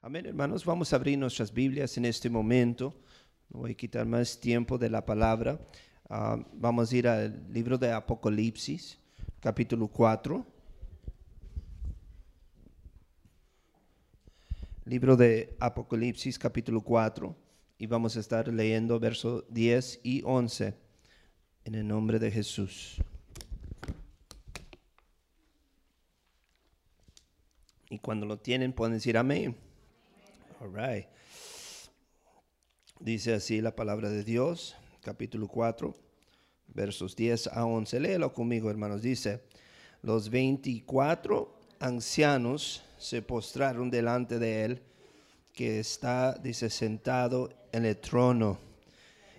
Amén, hermanos. Vamos a abrir nuestras Biblias en este momento. No voy a quitar más tiempo de la palabra. Ah, vamos a ir al libro de Apocalipsis, capítulo 4. Libro de Apocalipsis, capítulo 4. Y vamos a estar leyendo versos 10 y 11 en el nombre de Jesús. Y cuando lo tienen, pueden decir amén. All right. Dice así la palabra de Dios, capítulo 4, versos 10 a 11. Léelo conmigo, hermanos. Dice, los 24 ancianos se postraron delante de él, que está, dice, sentado en el trono,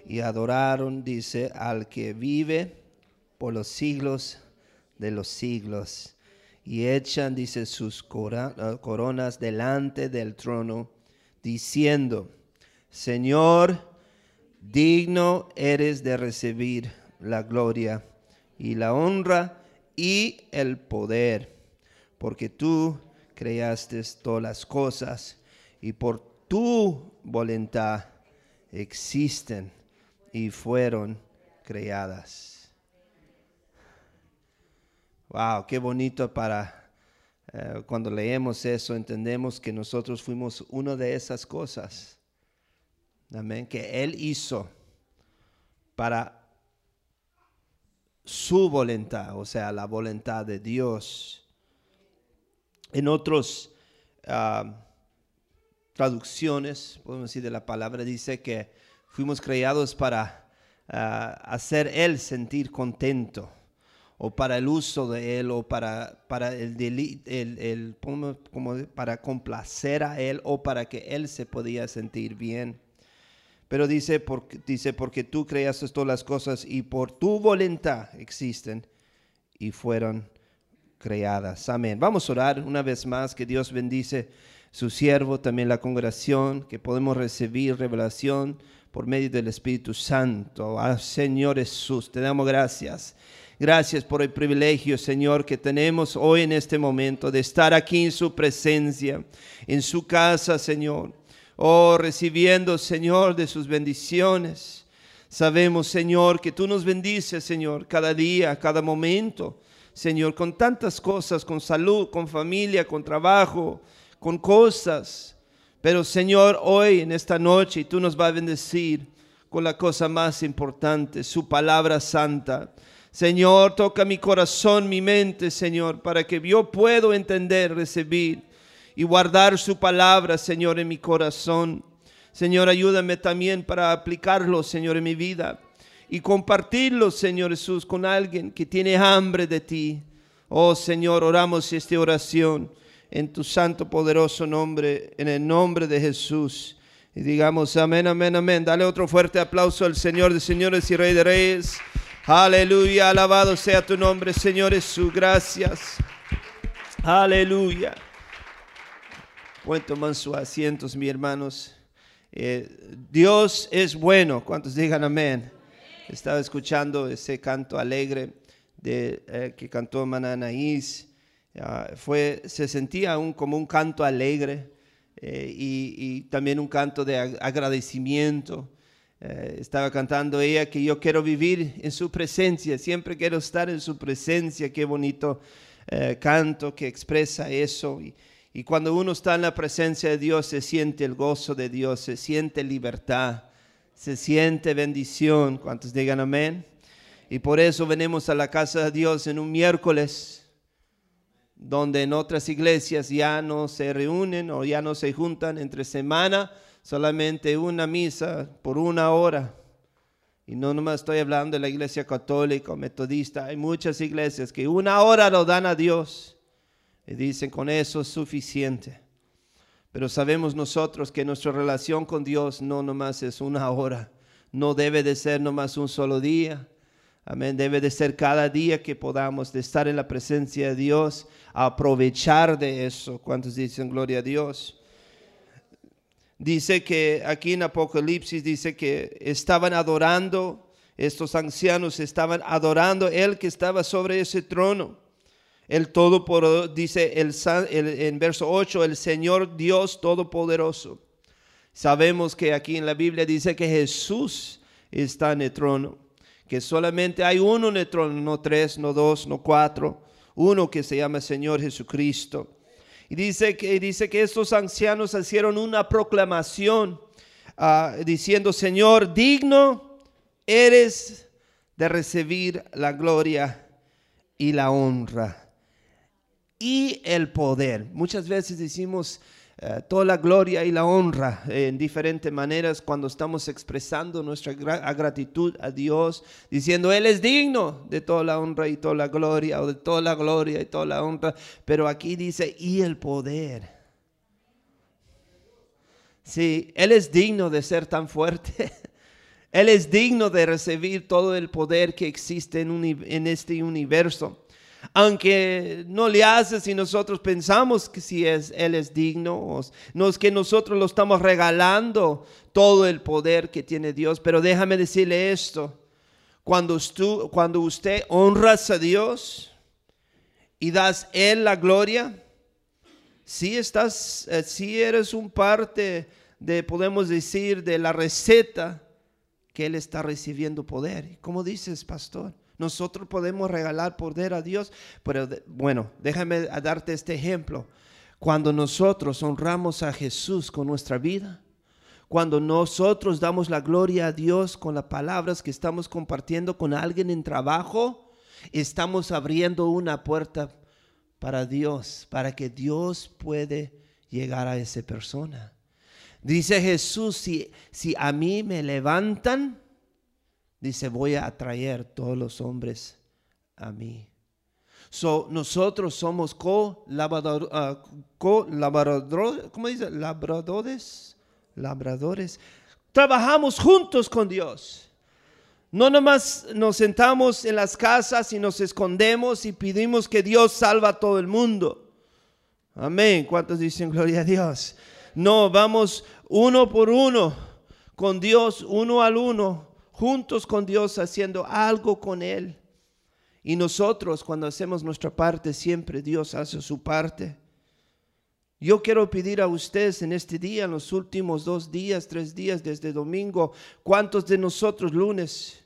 y adoraron, dice, al que vive por los siglos de los siglos. Y echan, dice, sus coronas delante del trono diciendo, Señor, digno eres de recibir la gloria y la honra y el poder, porque tú creaste todas las cosas y por tu voluntad existen y fueron creadas. Wow, qué bonito para eh, cuando leemos eso, entendemos que nosotros fuimos una de esas cosas. Amén. Que Él hizo para su voluntad, o sea, la voluntad de Dios. En otras ah, traducciones, podemos decir de la palabra, dice que fuimos creados para ah, hacer Él sentir contento o para el uso de él o para, para, el, el, el, para complacer a él o para que él se podía sentir bien. Pero dice porque, dice, porque tú creaste todas las cosas y por tu voluntad existen y fueron creadas. Amén. Vamos a orar una vez más, que Dios bendice su siervo, también la congregación, que podemos recibir revelación por medio del Espíritu Santo. Ah, Señor Jesús, te damos gracias Gracias por el privilegio, Señor, que tenemos hoy en este momento de estar aquí en su presencia, en su casa, Señor. Oh, recibiendo, Señor, de sus bendiciones. Sabemos, Señor, que tú nos bendices, Señor, cada día, cada momento. Señor, con tantas cosas, con salud, con familia, con trabajo, con cosas. Pero, Señor, hoy, en esta noche, tú nos vas a bendecir con la cosa más importante, su palabra santa. Señor, toca mi corazón, mi mente, Señor, para que yo pueda entender, recibir y guardar su palabra, Señor, en mi corazón. Señor, ayúdame también para aplicarlo, Señor, en mi vida y compartirlo, Señor Jesús, con alguien que tiene hambre de ti. Oh Señor, oramos esta oración en tu santo poderoso nombre, en el nombre de Jesús. Y digamos amén, amén, amén. Dale otro fuerte aplauso al Señor de señores y Rey de Reyes. Aleluya, alabado sea tu nombre, Señor Jesús. Gracias. Aleluya. Pueden tomar sus asientos, mis hermanos. Eh, Dios es bueno. ¿Cuántos digan amén? Estaba escuchando ese canto alegre de, eh, que cantó Mananaís. fue, se sentía un, como un canto alegre eh, y, también un canto de agradecimiento. Eh, estaba cantando ella que yo quiero vivir en su presencia, siempre quiero estar en su presencia, qué bonito eh, canto que expresa eso. Y, y, cuando uno está en la presencia de Dios se siente el gozo de Dios, se siente libertad, se siente bendición. ¿Cuántos digan amén? Y por eso venimos a la casa de Dios en un miércoles, donde en otras iglesias ya no se reúnen o ya no se juntan entre semana solamente una misa por una hora. Y no nomás estoy hablando de la iglesia católica o metodista. Hay muchas iglesias que una hora lo dan a Dios. Y dicen, con eso es suficiente. Pero sabemos nosotros que nuestra relación con Dios no nomás es una hora. No debe de ser nomás un solo día. Amén. Debe de ser cada día que podamos de estar en la presencia de Dios, aprovechar de eso. ¿Cuántos dicen gloria a Dios? Dice que aquí en Apocalipsis dice que estaban adorando, estos ancianos estaban adorando el que estaba sobre ese trono. El Todopoderoso, dice el, en verso 8, el Señor Dios Todopoderoso. Sabemos que aquí en la Biblia dice que Jesús está en el trono, que solamente hay uno en el trono, no tres, no dos, no cuatro, uno que se llama Señor Jesucristo. Y dice que, dice que estos ancianos hicieron una proclamación ah, diciendo, Señor, digno eres de recibir la gloria y la honra y el poder. Muchas veces decimos eh, toda la gloria y la honra en diferentes maneras cuando estamos expresando nuestra gratitud a Dios, diciendo, Él es digno de toda la honra y toda la gloria, o de toda la gloria y toda la honra, pero aquí dice, y el poder. Sí, Él es digno de ser tan fuerte. Él es digno de recibir todo el poder que existe en este universo aunque no le hace si nosotros pensamos que si es, Él es digno, no es que nosotros lo estamos regalando todo el poder que tiene Dios, pero déjame decirle esto, cuando, cuando usted honras a Dios y das Él la gloria, si estás, eh, si eres un parte de, podemos decir, de la receta que Él está recibiendo poder. ¿Cómo dices, pastor? Nosotros podemos regalar poder a Dios, pero bueno, déjame darte este ejemplo. Cuando nosotros honramos a Jesús con nuestra vida, cuando nosotros damos la gloria a Dios con las palabras que estamos compartiendo con alguien en trabajo, estamos abriendo una puerta para Dios, para que Dios puede llegar a esa persona. Dice Jesús, si, si a mí me levantan, dice, voy a atraer todos los hombres a mí. So, nosotros somos co-labradores, ah, ¿cómo dice? Labradores, labradores. Trabajamos juntos con Dios. No nomás nos sentamos en las casas y nos escondemos y pedimos que Dios salva a todo el mundo. Amén. ¿Cuántos dicen gloria a Dios? No, vamos uno por uno con Dios, uno al uno, juntos con Dios haciendo algo con Él. Y nosotros cuando hacemos nuestra parte, siempre Dios hace su parte. Yo quiero pedir a ustedes en este día, en los últimos dos días, tres días desde domingo, ¿cuántos de nosotros lunes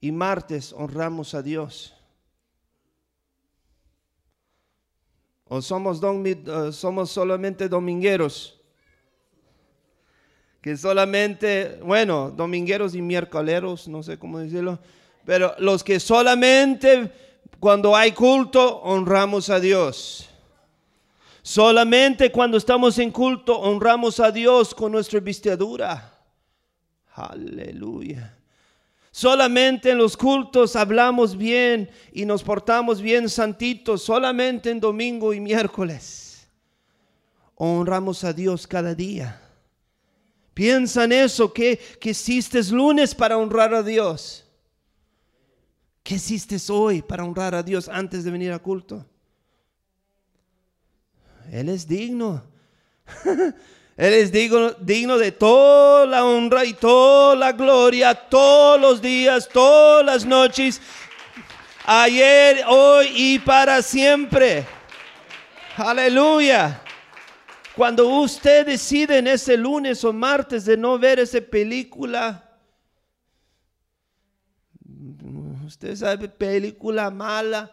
y martes honramos a Dios? ¿O somos, eh, somos solamente domingueros? Que solamente, bueno, domingueros y miércoleros, no sé cómo decirlo, pero los que solamente cuando hay culto honramos a Dios. Solamente cuando estamos en culto honramos a Dios con nuestra vestidura. Aleluya. Solamente en los cultos hablamos bien y nos portamos bien santitos. Solamente en domingo y miércoles. Honramos a Dios cada día. Piensa en eso, que, que hiciste lunes para honrar a Dios. ¿Qué hiciste hoy para honrar a Dios antes de venir a culto? Él es digno. Él es digno, digno de toda la honra y toda la gloria todos los días, todas las noches, ayer, hoy y para siempre. Aleluya. Cuando usted decide en ese lunes o martes de no ver esa película, usted sabe, película mala.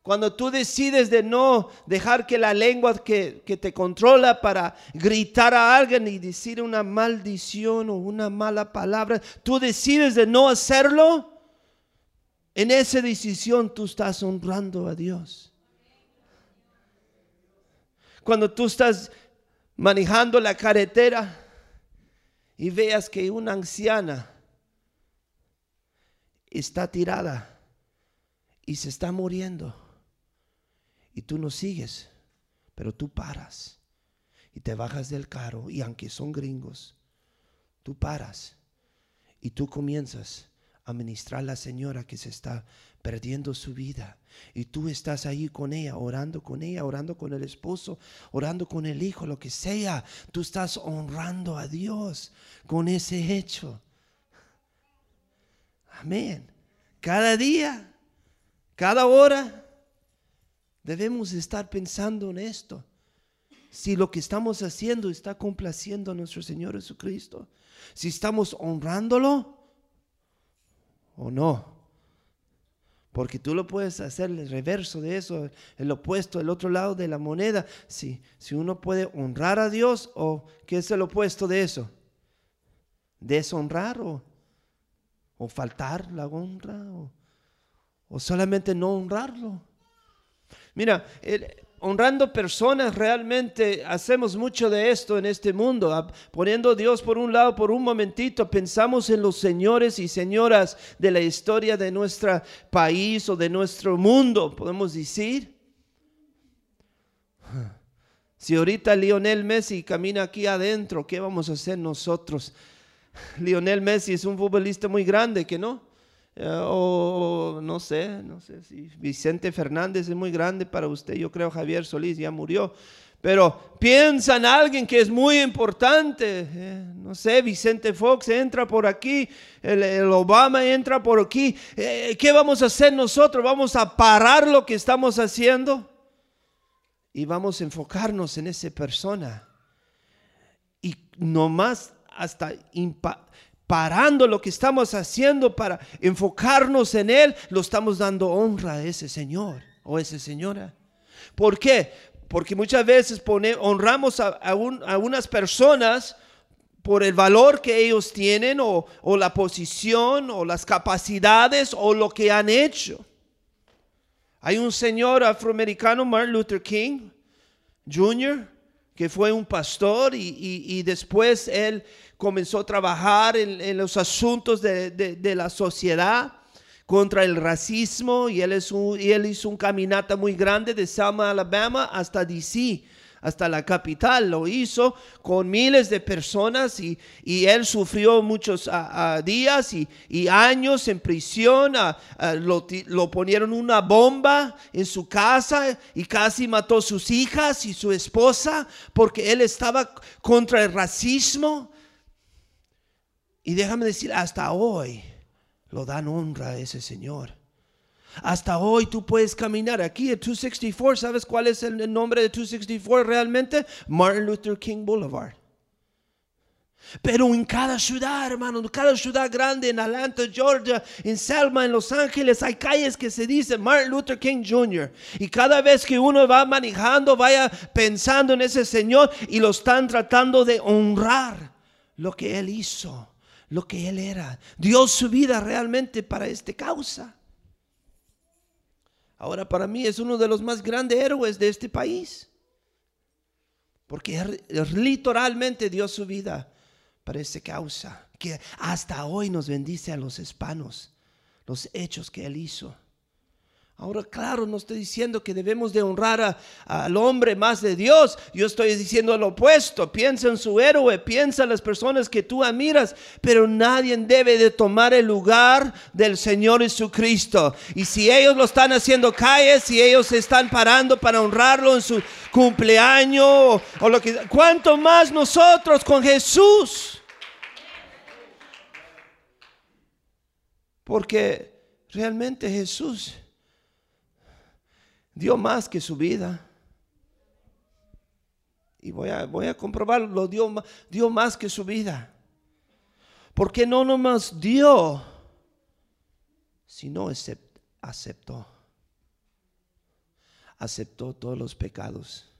Cuando tú decides de no dejar que la lengua que, que, te controla para gritar a alguien y decir una maldición o una mala palabra, tú decides de no hacerlo, en esa decisión tú estás honrando a Dios. Cuando tú estás manejando la carretera y veas que una anciana está tirada y se está muriendo. Y tú no sigues, pero tú paras y te bajas del carro y aunque son gringos, tú paras y tú comienzas a ministrar a la señora que se está perdiendo su vida. Y tú estás ahí con ella, orando con ella, orando con el esposo, orando con el hijo, lo que sea. Tú estás honrando a Dios con ese hecho. Amén. Cada día, cada hora, Debemos estar pensando en esto. Si lo que estamos haciendo está complaciendo a nuestro Señor Jesucristo. Si estamos honrándolo o no. Porque tú lo puedes hacer el reverso de eso, el opuesto, el otro lado de la moneda. Si, si uno puede honrar a Dios o qué es el opuesto de eso. Deshonrar o, o faltar la honra o, o solamente no honrarlo. Mira, honrando personas realmente hacemos mucho de esto en este mundo, poniendo a Dios por un lado por un momentito, pensamos en los señores y señoras de la historia de nuestro país o de nuestro mundo, podemos decir. Si ahorita Lionel Messi camina aquí adentro, ¿qué vamos a hacer nosotros? Lionel Messi es un futbolista muy grande, ¿que no? Eh, o no sé, no sé si Vicente Fernández es muy grande para usted, yo creo Javier Solís ya murió, pero piensa en alguien que es muy importante, eh, no sé, Vicente Fox entra por aquí, el, Obama entra por aquí, eh, ¿qué vamos a hacer nosotros? ¿Vamos a parar lo que estamos haciendo? Y vamos a enfocarnos en esa persona. Y nomás hasta parando lo que estamos haciendo para enfocarnos en Él, lo estamos dando honra a ese Señor o esa señora. ¿Por qué? Porque muchas veces honramos a, a, unas personas por el valor que ellos tienen o la posición o las capacidades o lo que han hecho. Hay un señor afroamericano, Martin Luther King Jr., que fue un pastor y, después él comenzó a trabajar en, los asuntos de, la sociedad contra el racismo y él, es y él hizo un caminata muy grande de Selma, Alabama hasta DC hasta la capital. Lo hizo con miles de personas y, él sufrió muchos días y, años en prisión. lo, lo, ponieron una bomba en su casa y casi mató sus hijas y su esposa porque él estaba contra el racismo. Y déjame decir, hasta hoy lo dan honra a ese Señor. Hasta hoy tú puedes caminar aquí en 264. ¿Sabes cuál es el nombre de 264 realmente? Martin Luther King Boulevard. Pero en cada ciudad, hermano, en cada ciudad grande, en Atlanta, Georgia, en Selma, en Los Ángeles, hay calles que se dicen Martin Luther King Jr. Y cada vez que uno va manejando, vaya pensando en ese Señor y lo están tratando de honrar lo que Él hizo, lo que Él era. Dio su vida realmente para esta causa. Ahora para mí es uno de los más grandes héroes de este país. Porque literalmente dio su vida para esa causa. Que hasta hoy nos bendice a los hispanos. Los hechos que él hizo. Ahora, claro, no estoy diciendo que debemos de honrar al hombre más de Dios. Yo estoy diciendo lo opuesto. Piensa en su héroe, piensa en las personas que tú admiras, pero nadie debe de tomar el lugar del Señor Jesucristo. Y si ellos lo están haciendo calles, si ellos se están parando para honrarlo en su cumpleaños o lo que, ¿cuánto más nosotros con Jesús? Porque realmente Jesús dio más que su vida. Y voy a, voy a comprobarlo, dio, dio más que su vida. Porque no nomás dio, sino aceptó. Aceptó todos los pecados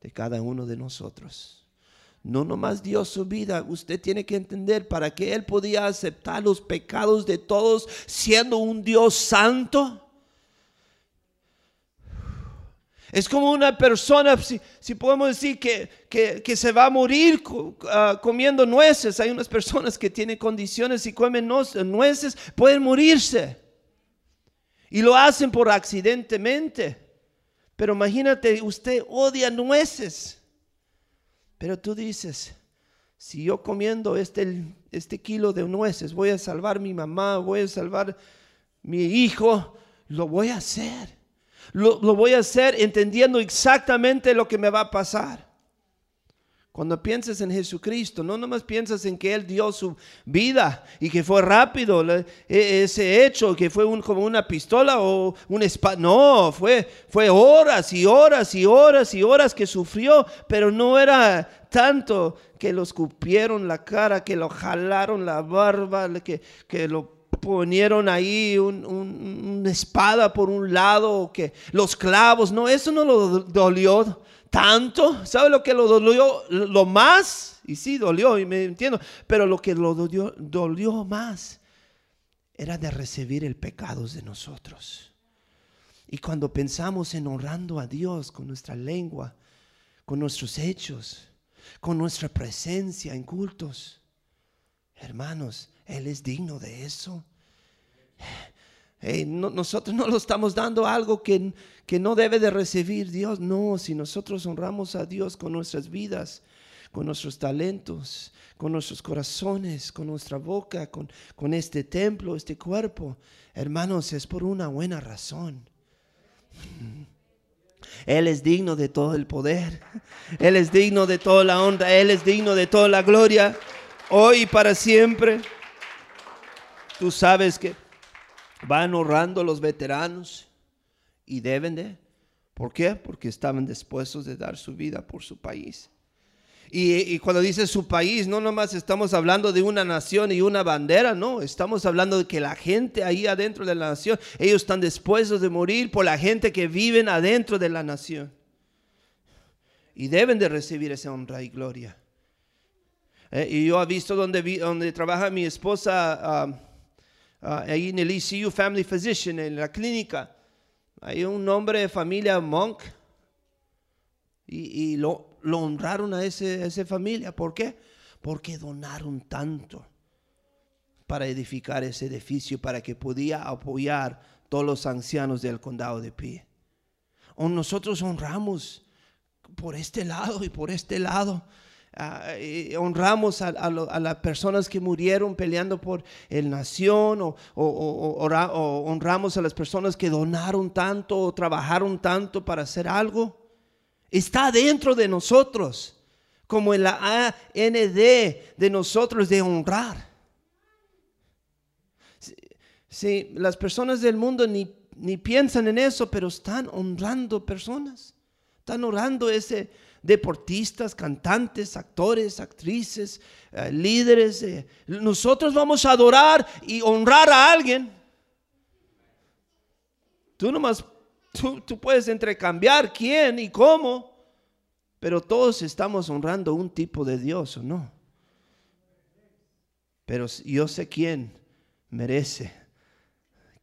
de cada uno de nosotros. No nomás dio su vida, usted tiene que entender para que Él podía aceptar los pecados de todos siendo un Dios santo Es como una persona, si, podemos decir, que, que, se va a morir ah, comiendo nueces. Hay unas personas que tienen condiciones y comen nueces, pueden morirse. Y lo hacen por accidentemente. Pero imagínate, usted odia nueces. Pero tú dices, si yo comiendo este, este kilo de nueces voy a salvar mi mamá, voy a salvar mi hijo, lo voy a hacer. Lo, voy a hacer entendiendo exactamente lo que me va a pasar. Cuando piensas en Jesucristo, no nomás piensas en que Él dio su vida y que fue rápido e, ese hecho, que fue como una pistola o un espada. No, fue, fue horas y horas y horas y horas que sufrió, pero no era tanto que lo escupieron la cara, que lo jalaron la barba, que, que lo ponieron ahí una espada por un lado, que los clavos, no, eso no lo dolió tanto. ¿Sabe lo que lo dolió lo más? Y sí, dolió, y me entiendo, pero lo que lo dolió, dolió más era de recibir el pecado de nosotros. Y cuando pensamos en honrando a Dios con nuestra lengua, con nuestros hechos, con nuestra presencia en cultos, hermanos, Él es digno de eso nosotros no lo estamos dando algo que, que no debe de recibir Dios. No, si nosotros honramos a Dios con nuestras vidas, con nuestros talentos, con nuestros corazones, con nuestra boca, con, con este templo, este cuerpo, hermanos, es por una buena razón. Él es digno de todo el poder. Él es digno de toda la honra. Él es digno de toda la gloria. Hoy y para siempre. Tú sabes que van honrando a los veteranos y deben de. ¿Por qué? Porque estaban dispuestos de dar su vida por su país. Y, cuando dice su país, no nomás estamos hablando de una nación y una bandera, no, estamos hablando de que la gente ahí adentro de la nación, ellos están dispuestos de morir por la gente que viven adentro de la nación. Y deben de recibir esa honra y gloria. Eh, y yo he visto donde, donde trabaja mi esposa. Ah, Ah, ahí en el ECU Family Physician, en la clínica, hay un hombre de familia Monk y, lo, lo, honraron a, ese, esa familia. ¿Por qué? Porque donaron tanto para edificar ese edificio, para que podía apoyar todos los ancianos del condado de Pie. Nosotros honramos por este lado y por este lado Ah, honramos a, las personas que murieron peleando por el nación o, honramos a las personas que donaron tanto o trabajaron tanto para hacer algo. Está dentro de nosotros, como en la AND de nosotros de honrar. Si, las personas del mundo ni, ni piensan en eso, pero están honrando personas. Están honrando ese, deportistas, cantantes, actores, actrices, eh, líderes. Eh, nosotros vamos a adorar y honrar a alguien. Tú nomás, tú, tú puedes entrecambiar quién y cómo, pero todos estamos honrando un tipo de Dios o no. Pero yo sé quién merece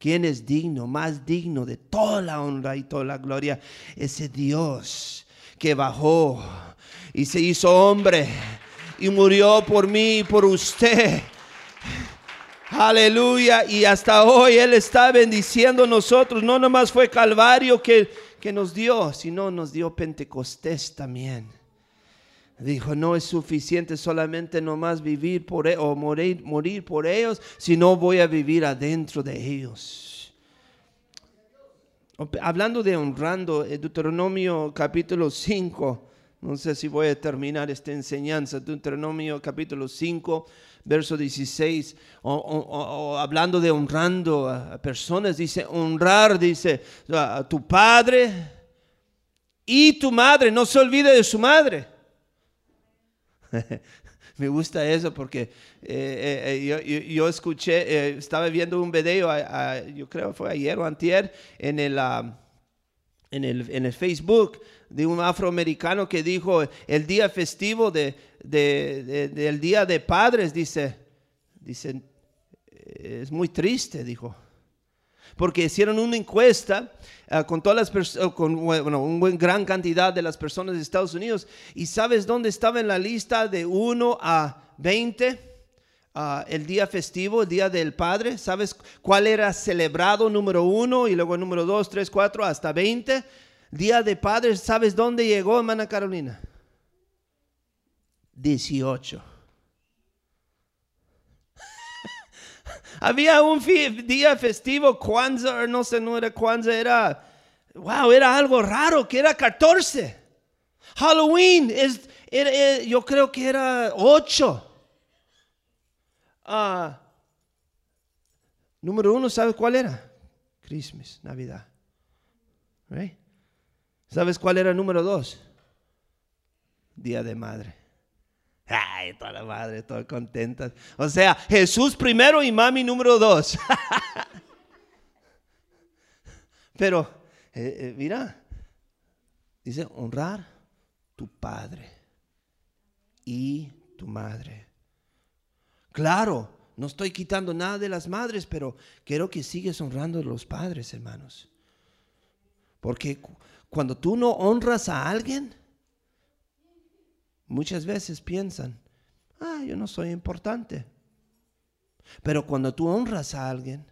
quién es digno, más digno de toda la honra y toda la gloria, ese Dios que bajó y se hizo hombre y murió por mí y por usted. Aleluya. Y hasta hoy Él está bendiciendo a nosotros. No nomás fue Calvario que, que nos dio, sino nos dio Pentecostés también. Dijo, no es suficiente solamente nomás vivir por e, o morir, morir por ellos, sino voy a vivir adentro de ellos. Hablando de honrando, eh, Deuteronomio capítulo 5, no sé si voy a terminar esta enseñanza, Deuteronomio capítulo 5, verso 16, o, hablando de honrando a personas, dice, honrar, dice, a tu padre y tu madre, no se olvide de su madre. Me gusta eso porque eh, eh, yo, escuché, eh, estaba viendo un video, yo creo fue ayer o antier, en el, ah, en el, en el Facebook de un afroamericano que dijo el día festivo de, del Día de Padres, dice, dice, es muy triste, dijo porque hicieron una encuesta ah, con todas las personas, con bueno, una gran cantidad de las personas de Estados Unidos. ¿Y sabes dónde estaba en la lista de 1 a 20? Ah, el día festivo, el día del Padre. ¿Sabes cuál era celebrado número uno y luego número 2, 3, 4 hasta 20? Día de Padre, ¿sabes dónde llegó, hermana Carolina? 18. Había un día festivo, Kwanzaa, no sé, no era Kwanzaa, era, wow, era algo raro, que era 14. Halloween es, yo creo que era ocho. Ah, número uno, ¿sabes cuál era? Christmas, Navidad. Right? ¿Sabes cuál era el número dos? Día de Madre. Ay, toda la madre, toda contenta. O sea, Jesús primero y mami número dos. Pero, eh, eh, mira, dice honrar tu padre y tu madre. Claro, no estoy quitando nada de las madres, pero quiero que sigues honrando a los padres, hermanos. Porque cu- cuando tú no honras a alguien, muchas veces piensan, ah, yo no soy importante. Pero cuando tú honras a alguien,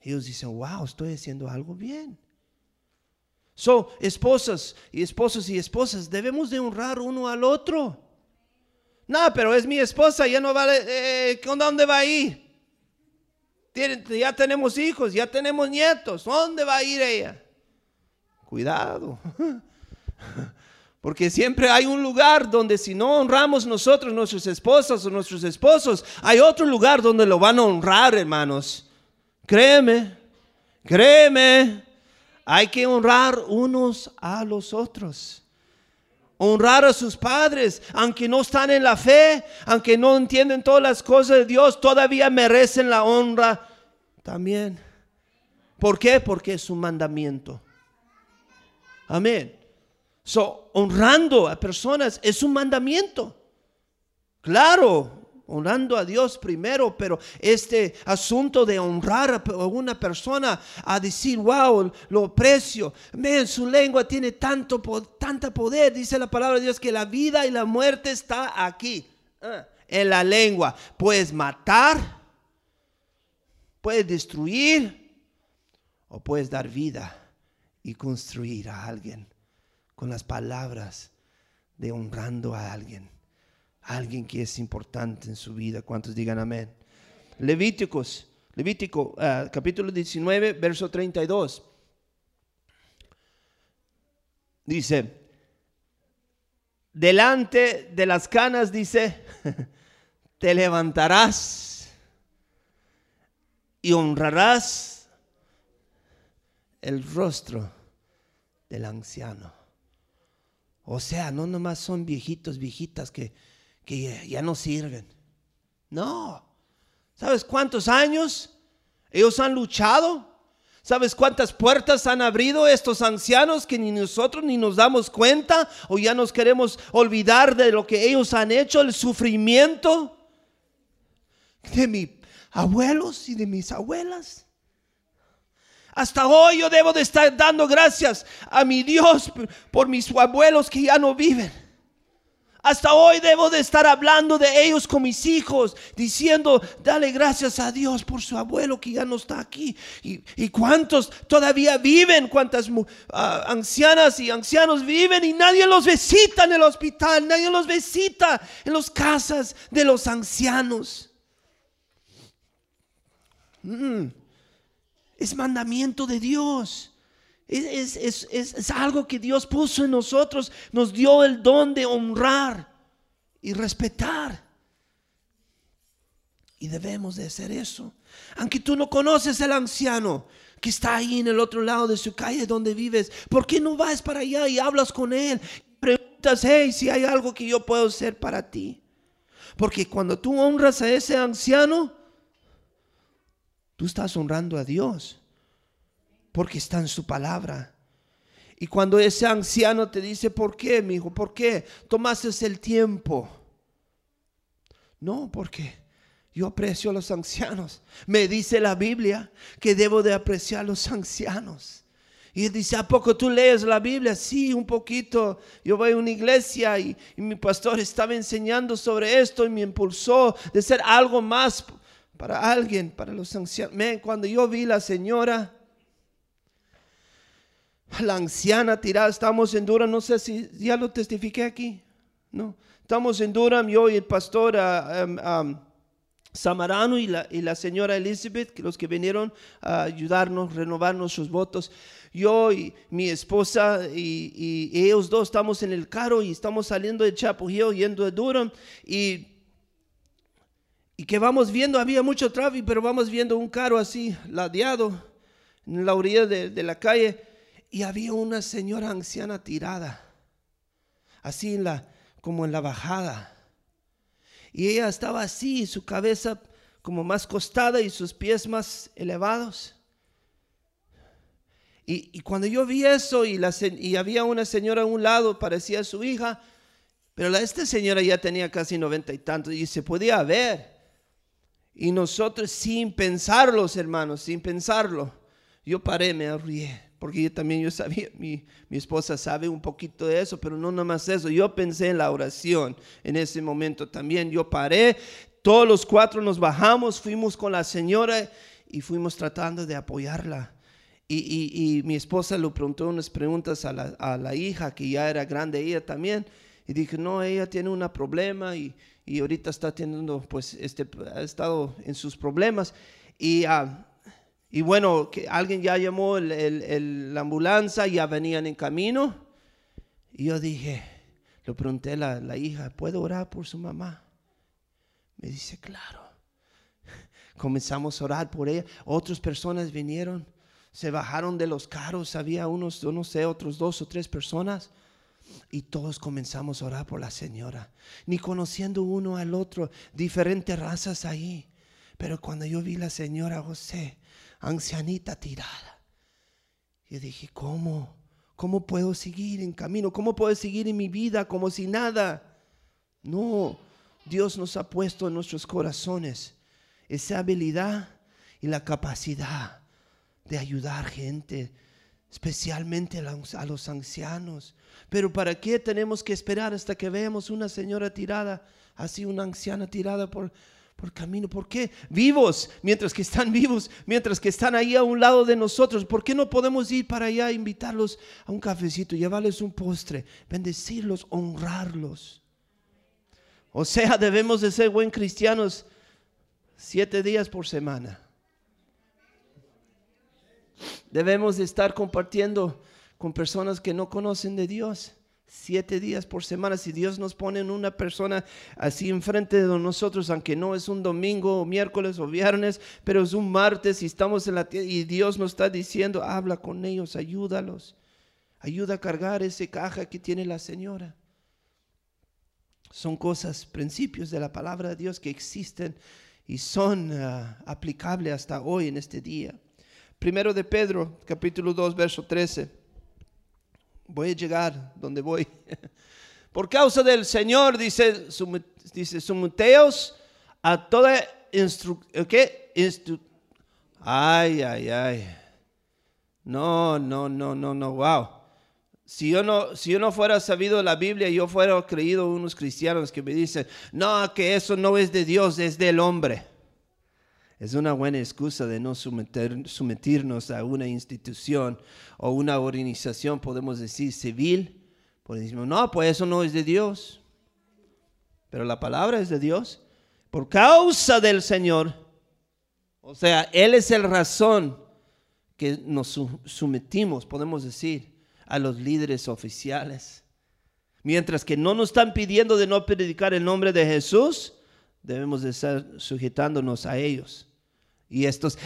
ellos dicen, wow, estoy haciendo algo bien. So, esposas y esposos y esposas, debemos de honrar uno al otro. No, pero es mi esposa, ya no vale, eh, ¿con ¿dónde va a ir? Ya tenemos hijos, ya tenemos nietos, ¿dónde va a ir ella? Cuidado. Porque siempre hay un lugar donde si no honramos nosotros, nuestras esposas o nuestros esposos, hay otro lugar donde lo van a honrar, hermanos. Créeme, créeme, hay que honrar unos a los otros. Honrar a sus padres, aunque no están en la fe, aunque no entienden todas las cosas de Dios, todavía merecen la honra también. ¿Por qué? Porque es un mandamiento. Amén. So, honrando a personas es un mandamiento. Claro, honrando a Dios primero, pero este asunto de honrar a una persona, a decir, wow, lo aprecio, man, su lengua tiene tanto, tanta poder, dice la palabra de Dios, que la vida y la muerte está aquí, ah, en la lengua. Puedes matar, puedes destruir o puedes dar vida y construir a alguien con las palabras de honrando a alguien, alguien que es importante en su vida. ¿Cuántos digan amén? Levíticos, Levítico ah, capítulo 19, verso 32. Dice, delante de las canas, dice, te levantarás y honrarás el rostro del anciano. O sea, no nomás son viejitos, viejitas que, que ya, no sirven. No. ¿Sabes cuántos años ellos han luchado? ¿Sabes cuántas puertas han abrido estos ancianos que ni nosotros ni nos damos cuenta o ya nos queremos olvidar de lo que ellos han hecho, el sufrimiento de mis abuelos y de mis abuelas? Hasta hoy yo debo de estar dando gracias a mi Dios por- mis abuelos que ya no viven. Hasta hoy debo de estar hablando de ellos con mis hijos, diciendo, dale gracias a Dios por su abuelo que ya no está aquí. Y, y cuántos todavía viven, cuántas ah, ancianas y ancianos viven y nadie los visita en el hospital, nadie los visita en las casas de los ancianos. Mm. Es mandamiento de Dios. Es, es- es- es- algo que Dios puso en nosotros. Nos dio el don de honrar y respetar. Y debemos de hacer eso. Aunque tú no conoces al anciano que está ahí en el otro lado de su calle donde vives, ¿por qué no vas para allá y hablas con él? Preguntas, hey, si hay algo que yo puedo hacer para ti. Porque cuando tú honras a ese anciano, tú estás honrando a Dios porque está en su palabra. Y cuando ese anciano te dice, ¿por qué, mi hijo? ¿Por qué tomaste el tiempo? No, porque yo aprecio a los ancianos. Me dice la Biblia que debo de apreciar a los ancianos. Y él dice, ¿a poco tú lees la Biblia? Sí, un poquito. Yo voy a una iglesia y, y mi pastor estaba enseñando sobre esto y me impulsó de ser algo más para alguien, para los ancianos. Man, cuando yo vi la señora, la anciana tirada, estamos en Durham, no sé si ya lo testifiqué aquí, no, estamos en Durham, yo y el pastor ah, um, Samarano y la, y la señora Elizabeth, los que vinieron a ayudarnos, renovar nuestros votos. Yo y mi esposa y, y ellos dos estamos en el carro y estamos saliendo de Chapujillo, yendo de Durham y y que vamos viendo, había mucho tráfico, pero vamos viendo un carro así, ladeado, en la orilla de, de, la calle, y había una señora anciana tirada, así en la, como en la bajada. Y ella estaba así, su cabeza como más costada y sus pies más elevados. Y, y cuando yo vi eso y, la, y había una señora a un lado, parecía su hija, pero la, esta señora ya tenía casi noventa y tantos y se podía ver. Y nosotros sin pensarlo, hermanos, sin pensarlo, yo paré, me arrullé, porque yo también yo sabía, mi, mi esposa sabe un poquito de eso, pero no nomás eso, yo pensé en la oración en ese momento también, yo paré, todos los cuatro nos bajamos, fuimos con la señora y fuimos tratando de apoyarla. Y, y, y mi esposa le preguntó unas preguntas a la, a la hija, que ya era grande ella también, y dije, no, ella tiene un problema y, y ahorita está teniendo, pues, este, ha estado en sus problemas. Y, uh, y bueno, que alguien ya llamó el, el, la ambulancia, ya venían en camino. Y yo dije, le pregunté a la, la hija, ¿puedo orar por su mamá? Me dice, claro. Comenzamos a orar por ella. Otras personas vinieron, se bajaron de los carros. Había unos, no sé, otros dos o tres personas. Y todos comenzamos a orar por la señora, ni conociendo uno al otro, diferentes razas ahí. Pero cuando yo vi la señora José, ancianita tirada, yo dije, ¿cómo? ¿Cómo puedo seguir en camino? ¿Cómo puedo seguir en mi vida como si nada? No, Dios nos ha puesto en nuestros corazones esa habilidad y la capacidad de ayudar gente, especialmente a los ancianos. Pero ¿para qué tenemos que esperar hasta que veamos una señora tirada, así una anciana tirada por, por camino? ¿Por qué? Vivos, mientras que están vivos, mientras que están ahí a un lado de nosotros. ¿Por qué no podemos ir para allá, invitarlos a un cafecito, llevarles un postre, bendecirlos, honrarlos? O sea, debemos de ser buen cristianos siete días por semana. Debemos de estar compartiendo con personas que no conocen de Dios. Siete días por semana, si Dios nos pone en una persona así enfrente de nosotros, aunque no es un domingo o miércoles o viernes, pero es un martes y estamos en la y Dios nos está diciendo, habla con ellos, ayúdalos, ayuda a cargar ese caja que tiene la señora. Son cosas, principios de la palabra de Dios que existen y son uh, aplicables hasta hoy en este día. Primero de Pedro, capítulo 2, verso 13. Voy a llegar donde voy. Por causa del Señor, dice, dice someteos a toda instrucción. ¿Qué? ay, ay, ay. No, no, no, no, no, wow. Si yo, no, si yo no fuera sabido la Biblia, yo fuera creído unos cristianos que me dicen, no, que eso no es de Dios, es del hombre es una buena excusa de no someter, someternos a una institución o una organización, podemos decir, civil. Decimos, no, pues eso no es de Dios. Pero la palabra es de Dios. Por causa del Señor. O sea, Él es el razón que nos sometimos, podemos decir, a los líderes oficiales. Mientras que no nos están pidiendo de no predicar el nombre de Jesús, debemos de estar sujetándonos a ellos y estas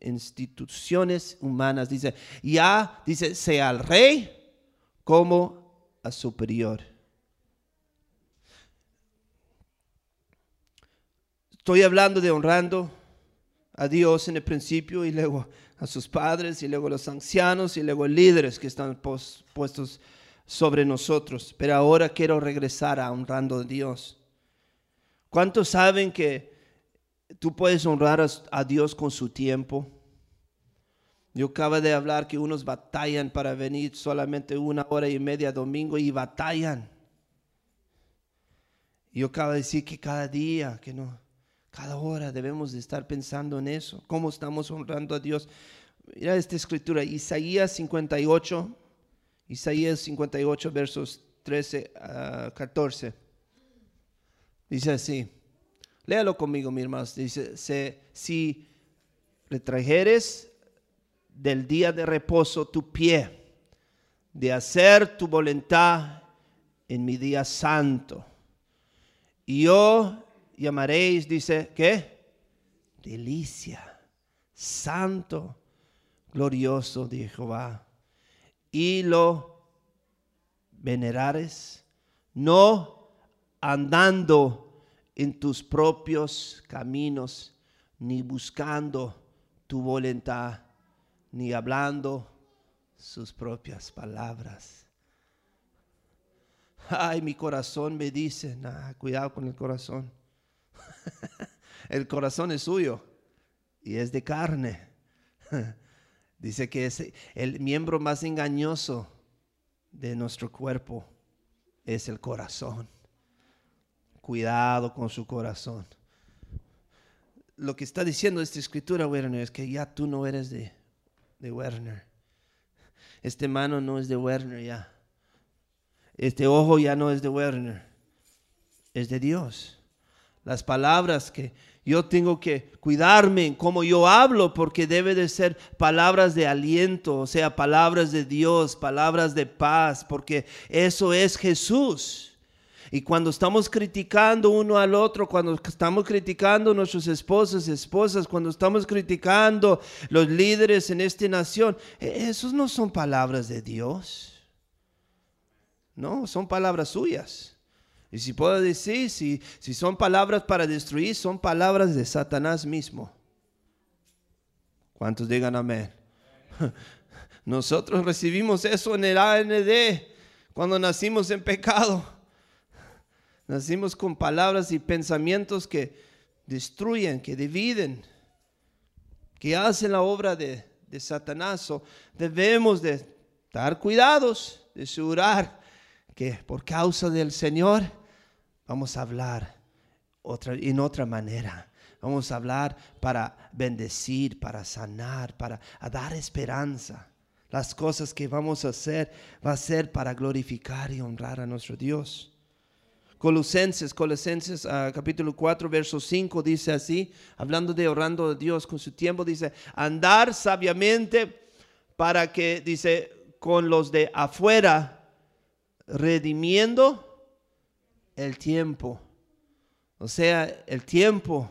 instituciones humanas. Dice, ya, dice, sea al rey como a superior. Estoy hablando de honrando a Dios en el principio y luego a sus padres y luego a los ancianos y luego líderes que están puestos sobre nosotros. Pero ahora quiero regresar a honrando a Dios. ¿Cuántos saben que Tú puedes honrar a, Dios con su tiempo. Yo acabo de hablar que unos batallan para venir solamente una hora y media domingo y batallan. Yo acabo de decir que cada día, que no, cada hora debemos de estar pensando en eso. ¿Cómo estamos honrando a Dios? Mira esta escritura, Isaías 58, Isaías 58, versos 13 a 14. Dice así. Léalo conmigo, mi hermano. Dice, si retrajeres del día de reposo tu pie, de hacer tu voluntad en mi día santo. Y yo llamaréis, dice, ¿qué? Delicia, santo, glorioso de Jehová. Y lo venerares, no andando en tus propios caminos, ni buscando tu voluntad, ni hablando sus propias palabras. Ay, mi corazón me dice, cuidado con el corazón. el corazón es suyo y es de carne. Dice que es el miembro más engañoso de nuestro cuerpo es el corazón. Cuidado con su corazón. Lo que está diciendo esta escritura, Werner, es que ya tú no eres de, de Werner. Este mano no es de Werner ya. Este ojo ya no es de Werner. Es de Dios. Las palabras que yo tengo que cuidarme en cómo yo hablo porque debe de ser palabras de aliento, o sea, palabras de Dios, palabras de paz, porque eso es Jesús. Y cuando estamos criticando uno al otro, cuando estamos criticando a nuestros esposos, esposas, cuando estamos criticando los líderes en esta nación, e-, esos no son palabras de Dios. No, son palabras suyas. Y si puedo decir, si, si son palabras para destruir, son palabras de Satanás mismo. ¿Cuántos digan amén? Nosotros recibimos eso en el AND cuando nacimos en pecado. Nacimos con palabras y pensamientos que destruyen, que dividen, que hacen la obra de, Satanás. debemos de dar cuidados, de asegurar que por causa del Señor vamos a hablar otra, en otra manera. Vamos a hablar para bendecir, para sanar, para dar esperanza. Las cosas que vamos a hacer va a ser para glorificar y honrar a nuestro Dios. Colosenses, Colosenses ah, capítulo 4, verso 5 dice así, hablando de orando a Dios con su tiempo, dice, andar sabiamente para que, dice, con los de afuera, redimiendo el tiempo. O sea, el tiempo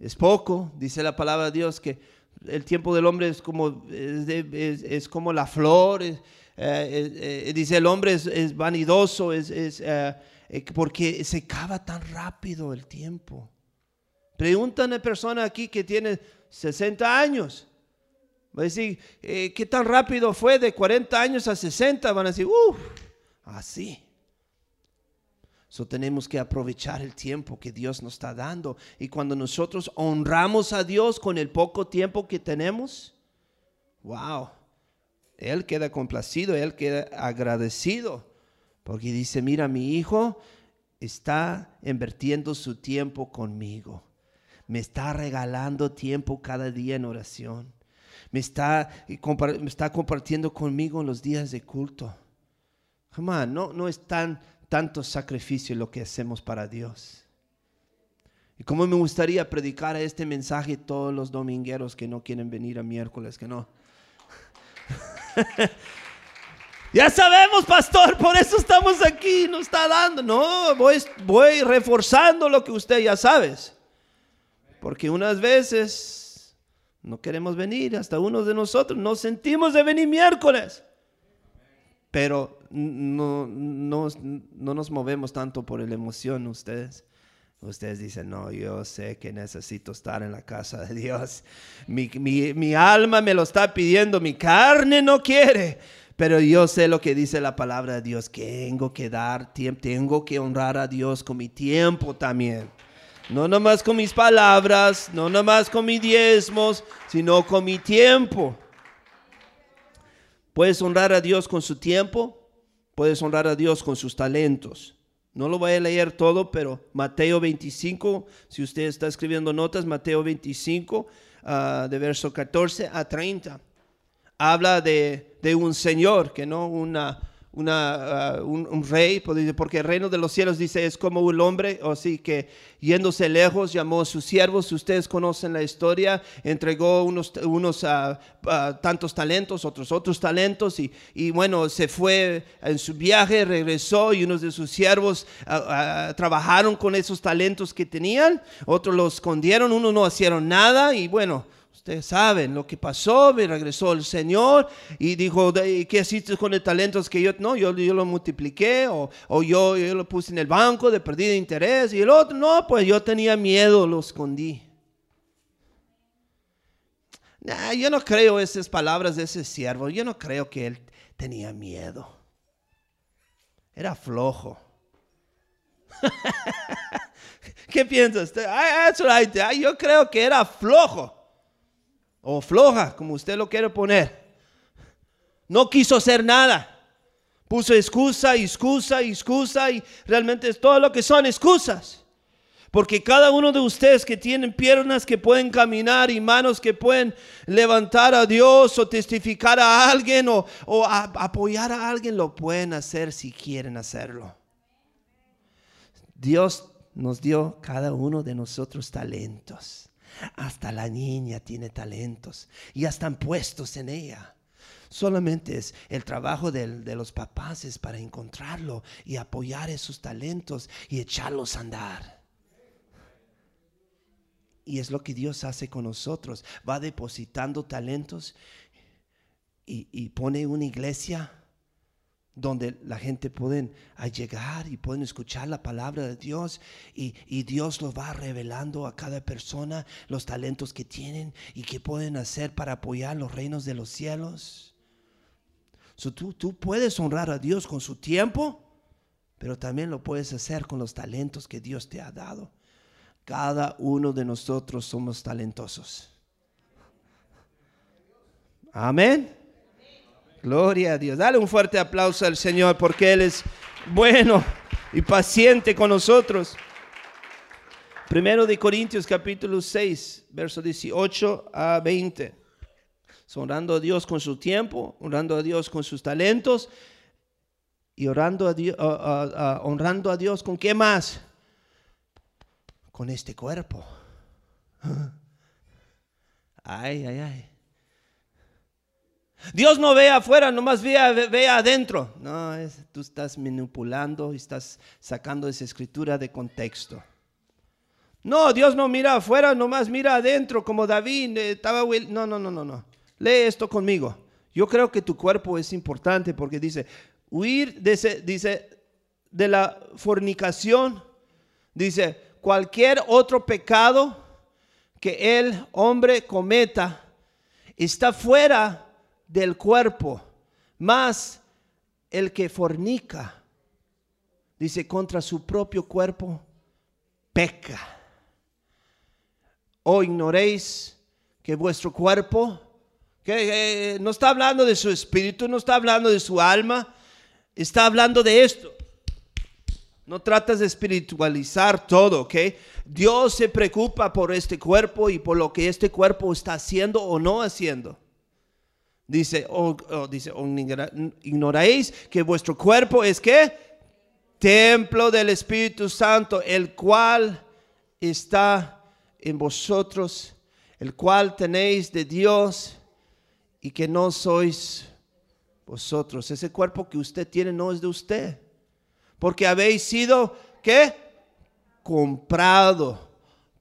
es poco, dice la palabra de Dios, que el tiempo del hombre es como, es, como la flor, eh, eh, dice el hombre es, vanidoso, es... Eh, porque se acaba tan rápido el tiempo. Pregunta a una persona aquí que tiene 60 años. Va a decir, eh, ¿qué tan rápido fue de 40 años a 60? Van a decir, uff, así. So tenemos que aprovechar el tiempo que Dios nos está dando. Y cuando nosotros honramos a Dios con el poco tiempo que tenemos, wow, Él queda complacido, Él queda agradecido. Porque dice, mira, mi hijo está invirtiendo su tiempo conmigo. Me está regalando tiempo cada día en oración. Me está, está compartiendo conmigo en los días de culto. Jamás, no, no es tan, tanto sacrificio lo que hacemos para Dios. Y como me gustaría predicar este mensaje a todos los domingueros que no quieren venir a miércoles, que no. Ya sabemos, pastor, por eso estamos aquí, no está dando. No, voy, voy reforzando lo que usted ya sabes. Porque unas veces no queremos venir, hasta uno de nosotros nos sentimos de venir miércoles. Pero no, no, no nos movemos tanto por la emoción ustedes. Ustedes dicen, no, yo sé que necesito estar en la casa de Dios. Mi, mi, mi alma me lo está pidiendo, mi carne no quiere. Pero yo sé lo que dice la palabra de Dios, tengo que dar tiempo, tengo que honrar a Dios con mi tiempo también. No nomás con mis palabras, no nomás con mis diezmos, sino con mi tiempo. Puedes honrar a Dios con su tiempo, puedes honrar a Dios con sus talentos. No lo voy a leer todo, pero Mateo 25, si usted está escribiendo notas, Mateo 25, ah, de verso 14 a 30 habla de, un señor, que no una, una, uh, un, rey, pues, porque el reino de los cielos dice es como un hombre, así que yéndose lejos llamó a sus siervos, ustedes conocen la historia, entregó unos, unos uh, uh, tantos talentos, otros otros talentos y, y, bueno, se fue en su viaje, regresó y unos de sus siervos trabajaron con esos talentos que tenían, otros los escondieron, unos no hicieron nada y bueno, Ustedes saben lo que pasó, me regresó el Señor y dijo, ¿qué hiciste con el talento que yo, no, yo, yo lo multipliqué o, o yo, yo, lo puse en el banco de perdido interés y el otro, no, pues yo tenía miedo, lo escondí. Yo no creo esas palabras de ese siervo, yo no creo que él tenía miedo. Era flojo. ¿Qué piensas? Yo creo que era flojo o floja, como usted lo quiere poner. No quiso hacer nada. Puso excusa, excusa, excusa y realmente es todo lo que son excusas. Porque cada uno de ustedes que tienen piernas que pueden caminar y manos que pueden levantar a Dios o testificar a alguien o, o apoyar a alguien, lo pueden hacer si quieren hacerlo. Dios nos dio cada uno de nosotros talentos. Hasta la niña tiene talentos y ya están puestos en ella. Solamente es el trabajo de, los papás para encontrarlo y apoyar esos talentos y echarlos a andar. Y es lo que Dios hace con nosotros. Va depositando talentos y pone una iglesia donde la gente puede llegar y pueden escuchar la palabra de Dios y, Dios lo va revelando a cada persona los talentos que tienen y que pueden hacer para apoyar los reinos de los cielos. tú, tú puedes honrar a Dios con su tiempo, pero también lo puedes hacer con los talentos que Dios te ha dado. Cada uno de nosotros somos talentosos. Amén. Gloria a Dios. Dale un fuerte aplauso al Señor porque Él es bueno y paciente con nosotros. Primero de Corintios capítulo 6, verso 18 a 20. Honrando a Dios con su tiempo, honrando a Dios con sus talentos y orando a Dios, honrando a Dios con qué más? Con este cuerpo. Ay, ay, ay. Dios no ve afuera, nomás ve, ve adentro. No, tú estás manipulando y estás sacando esa escritura de contexto. No, Dios no mira afuera, nomás mira adentro, como David eh, estaba. No, no, no, no, no. Lee esto conmigo. Yo creo que tu cuerpo es importante porque dice, huir de, dice, de la fornicación, dice, cualquier otro pecado que el hombre cometa está fuera del cuerpo, más el que fornica, dice, contra su propio cuerpo, peca. O ignoréis que vuestro cuerpo, que no está hablando de su espíritu, no está hablando de su alma, está hablando de esto. No tratas de espiritualizar todo, ¿ok? Dios se preocupa por este cuerpo y por lo que este cuerpo está haciendo o no haciendo. Dice, o, dice, ignoráis que vuestro cuerpo es que templo del Espíritu Santo, el cual está en vosotros, el cual tenéis de Dios y que no sois vosotros. Ese cuerpo que usted tiene no es de usted, porque habéis sido, ¿qué? Comprado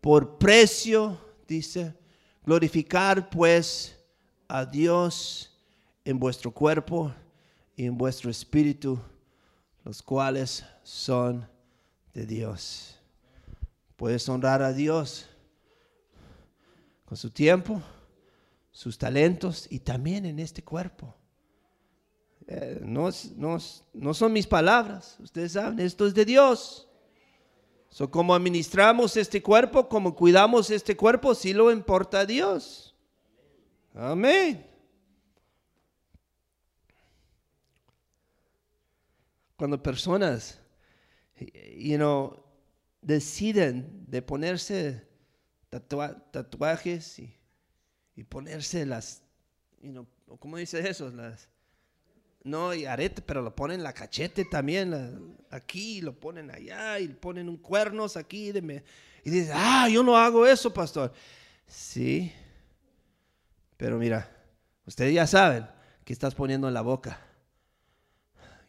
por precio, dice. Glorificar pues a Dios en vuestro cuerpo y en vuestro espíritu, los cuales son de Dios. Puedes honrar a Dios con su tiempo, sus talentos y también en este cuerpo. Eh, no, no, son mis palabras, ustedes saben, esto es de Dios. So, como administramos este cuerpo, como cuidamos este cuerpo, sí lo importa a Dios. Amén. Cuando personas, you know, deciden de ponerse tatuajes y, ponerse las, you know, ¿cómo dice eso? Las, no, y arete, pero lo ponen la cachete también, aquí, lo ponen allá, y ponen un cuernos aquí. De y dice, ah, yo no hago eso, pastor. Sí, pero mira, ustedes ya saben que estás poniendo en la boca.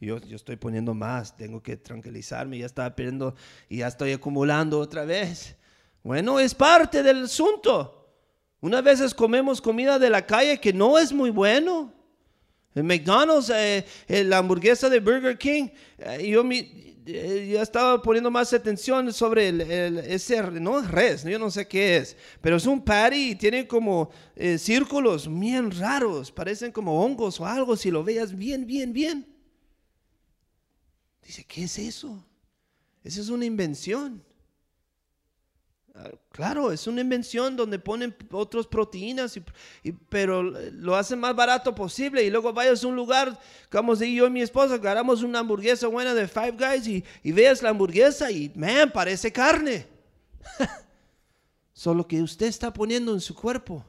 Yo, yo estoy poniendo más, tengo que tranquilizarme, ya estaba pidiendo y ya estoy acumulando otra vez. Bueno, es parte del asunto. Unas veces comemos comida de la calle que no es muy bueno. McDonald's, eh, la hamburguesa de Burger King, eh, yo eh, ya estaba poniendo más atención sobre el, ese, no es res, yo no sé qué es, pero es un patty y tiene como círculos bien raros, parecen como hongos o algo, si lo veas bien, bien, bien. Dice, ¿qué es eso? Esa es una invención. Claro, es una invención donde ponen otras proteínas, pero lo hacen más barato posible. Y luego vayas a un lugar, como yo y mi esposa agarramos una hamburguesa buena de Five Guys y, y veas la hamburguesa y, man, parece carne. Solo que usted está poniendo en su cuerpo.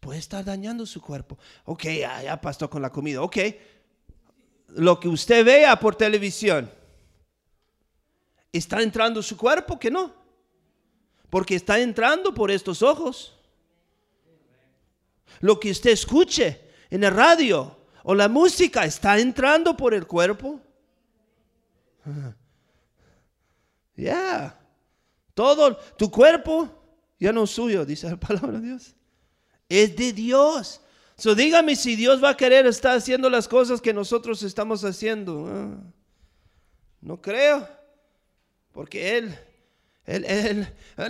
Puede estar dañando su cuerpo. Ok, ya, ya pasó con la comida. Ok, lo que usted vea por televisión, ¿está entrando su cuerpo? Que no porque está entrando por estos ojos. Lo que usted escuche en el radio o la música está entrando por el cuerpo. Ya, todo tu cuerpo ya no es suyo, dice la palabra de Dios. Es de Dios. So dígame si Dios va a querer estar haciendo las cosas que nosotros estamos haciendo. Ah, no creo, porque Él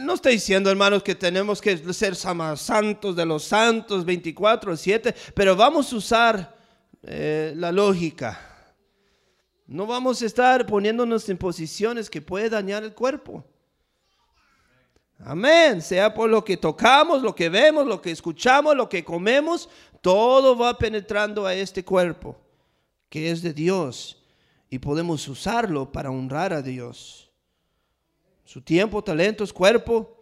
no estoy diciendo, hermanos, que tenemos que ser santos de los santos 24, 7, pero vamos a usar eh, la lógica. No vamos a estar poniéndonos en posiciones que puede dañar el cuerpo. Amén. Sea por lo que tocamos, lo que vemos, lo que escuchamos, lo que comemos, todo va penetrando a este cuerpo que es de Dios y podemos usarlo para honrar a Dios su tiempo, talentos, cuerpo.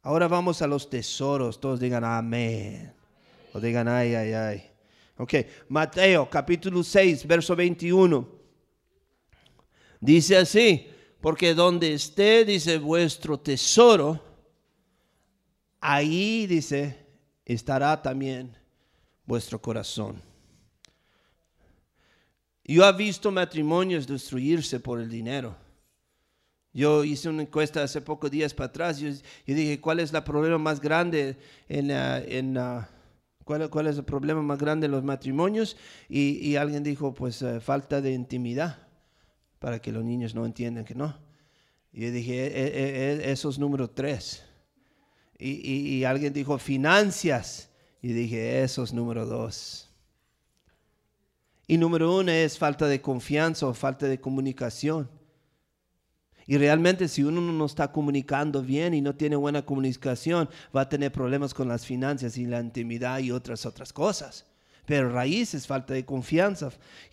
Ahora vamos a los tesoros. Todos digan amén. O digan ay, ay, ay. Ok, Mateo capítulo 6, verso 21. Dice así, porque donde esté, dice, vuestro tesoro, ahí, dice, estará también vuestro corazón. Yo he visto matrimonios destruirse por el dinero. Yo hice una encuesta hace pocos días para atrás y dije, ¿cuál es el problema más grande en, ¿cuál, ¿cuál, es el problema más grande en los matrimonios? Y, alguien dijo, pues eh, falta de intimidad, para que los niños no entiendan que no. Y yo dije, e, e, e, eso es número tres. Y, y, alguien dijo, finanzas. Y dije, eso es número dos. Y número uno es falta de confianza o falta de comunicación. Y realmente si uno no está comunicando bien y no tiene buena comunicación, va a tener problemas con las finanzas y la intimidad y otras otras cosas. Pero raíz es falta de confianza,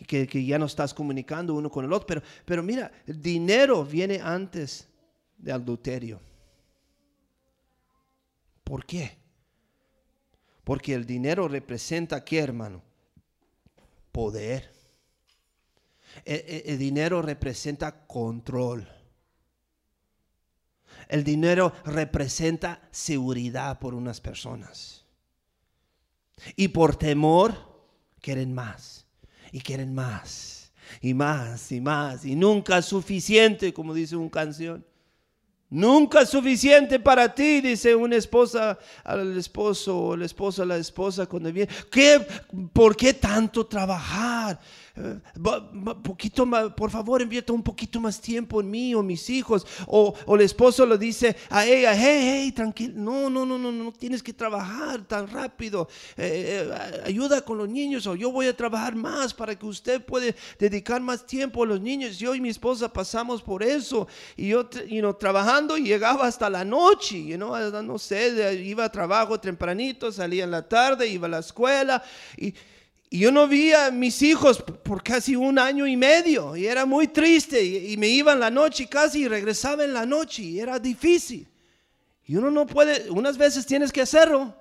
que, que ya no estás comunicando uno con el otro. Pero, pero mira, el dinero viene antes del adulterio. ¿Por qué? Porque el dinero representa qué, hermano? Poder. el dinero representa control. El dinero representa seguridad por unas personas. Y por temor quieren más y quieren más y más y más y nunca es suficiente, como dice una canción. Nunca es suficiente para ti, dice una esposa al esposo o el esposo a la esposa cuando viene. ¿Qué, ¿Por qué tanto trabajar? Eh, poquito más, por favor, invierta un poquito más tiempo en mí o mis hijos. O, el esposo le dice a ella, hey, hey, tranquilo, no, no, no, no, no tienes que trabajar tan rápido. Eh, eh, ayuda con los niños o yo voy a trabajar más para que usted pueda dedicar más tiempo a los niños. Yo y mi esposa pasamos por eso y yo, you know, trabajando llegaba hasta la noche, you know, no sé, iba a trabajo tempranito, salía en la tarde, iba a la escuela y y yo no vi a mis hijos por casi un año y medio y era muy triste y, me iba en la noche casi y regresaba en la noche y era difícil. Y uno no puede, unas veces tienes que hacerlo,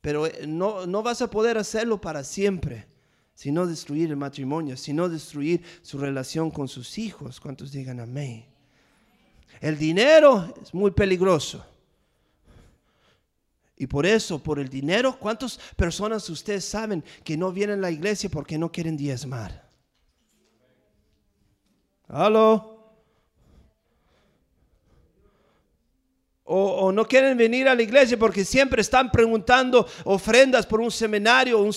pero eh, no, no vas a poder hacerlo para siempre sino destruir el matrimonio, sino destruir su relación con sus hijos. ¿Cuántos digan amén? El dinero es muy peligroso. Y por eso, por el dinero, ¿cuántas personas ustedes saben que no vienen a la iglesia porque no quieren diezmar? ¿Aló? O, no quieren venir a la iglesia porque siempre están preguntando ofrendas por un seminario, un